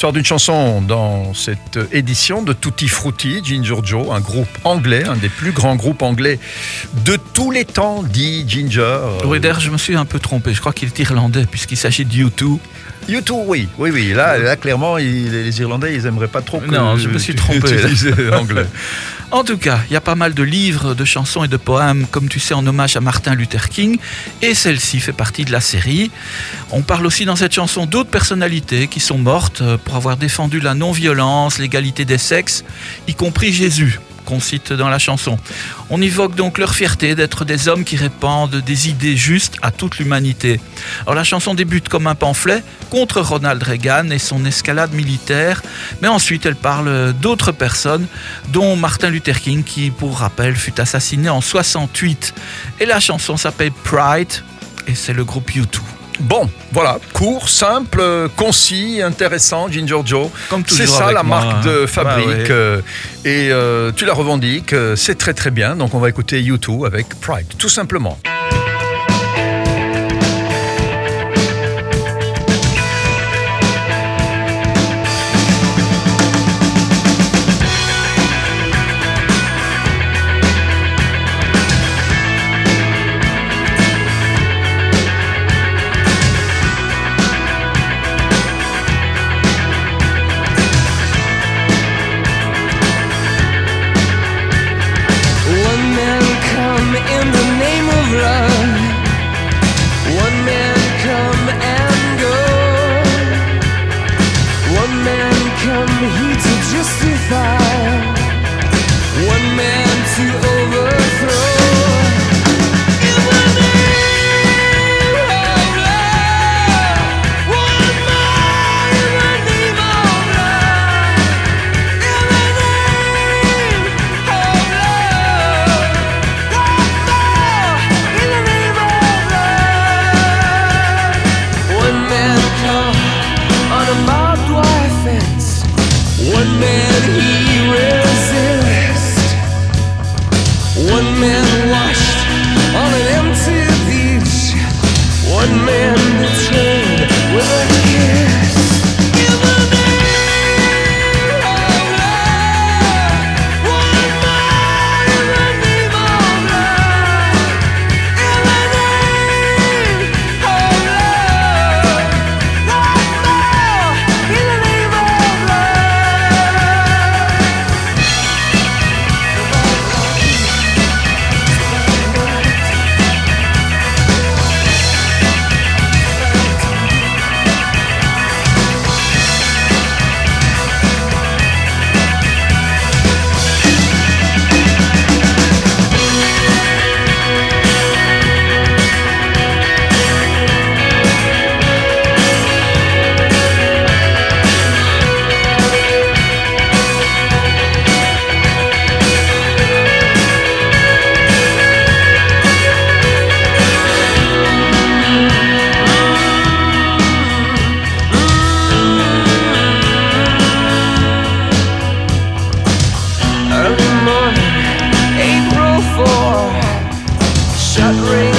l'histoire d'une chanson dans cette édition de Tutti Frutti, Ginger Joe, un groupe anglais, un des plus grands groupes anglais de tous les temps, dit Ginger. Oui, d'ailleurs, je me suis un peu trompé. Je crois qu'il est irlandais, puisqu'il s'agit de U2. U2, oui, oui, oui. Là, là clairement, les Irlandais, ils aimeraient pas trop que Non, je me suis trompé. anglais. En tout cas, il y a pas mal de livres, de chansons et de poèmes, comme tu sais, en hommage à Martin Luther King, et celle-ci fait partie de la série. On parle aussi dans cette chanson d'autres personnalités qui sont mortes pour avoir défendu la non-violence, l'égalité des sexes, y compris Jésus qu'on cite dans la chanson. On évoque donc leur fierté d'être des hommes qui répandent des idées justes à toute l'humanité. Alors la chanson débute comme un pamphlet contre Ronald Reagan et son escalade militaire, mais ensuite elle parle d'autres personnes, dont Martin Luther King qui, pour rappel, fut assassiné en 68. Et la chanson s'appelle Pride et c'est le groupe U2. Bon, voilà, court, simple, concis, intéressant, Ginger Joe. C'est ça la marque de fabrique. Euh, et euh, tu la revendiques, euh, c'est très très bien. Donc on va écouter YouTube avec Pride, tout simplement. One man he that ring.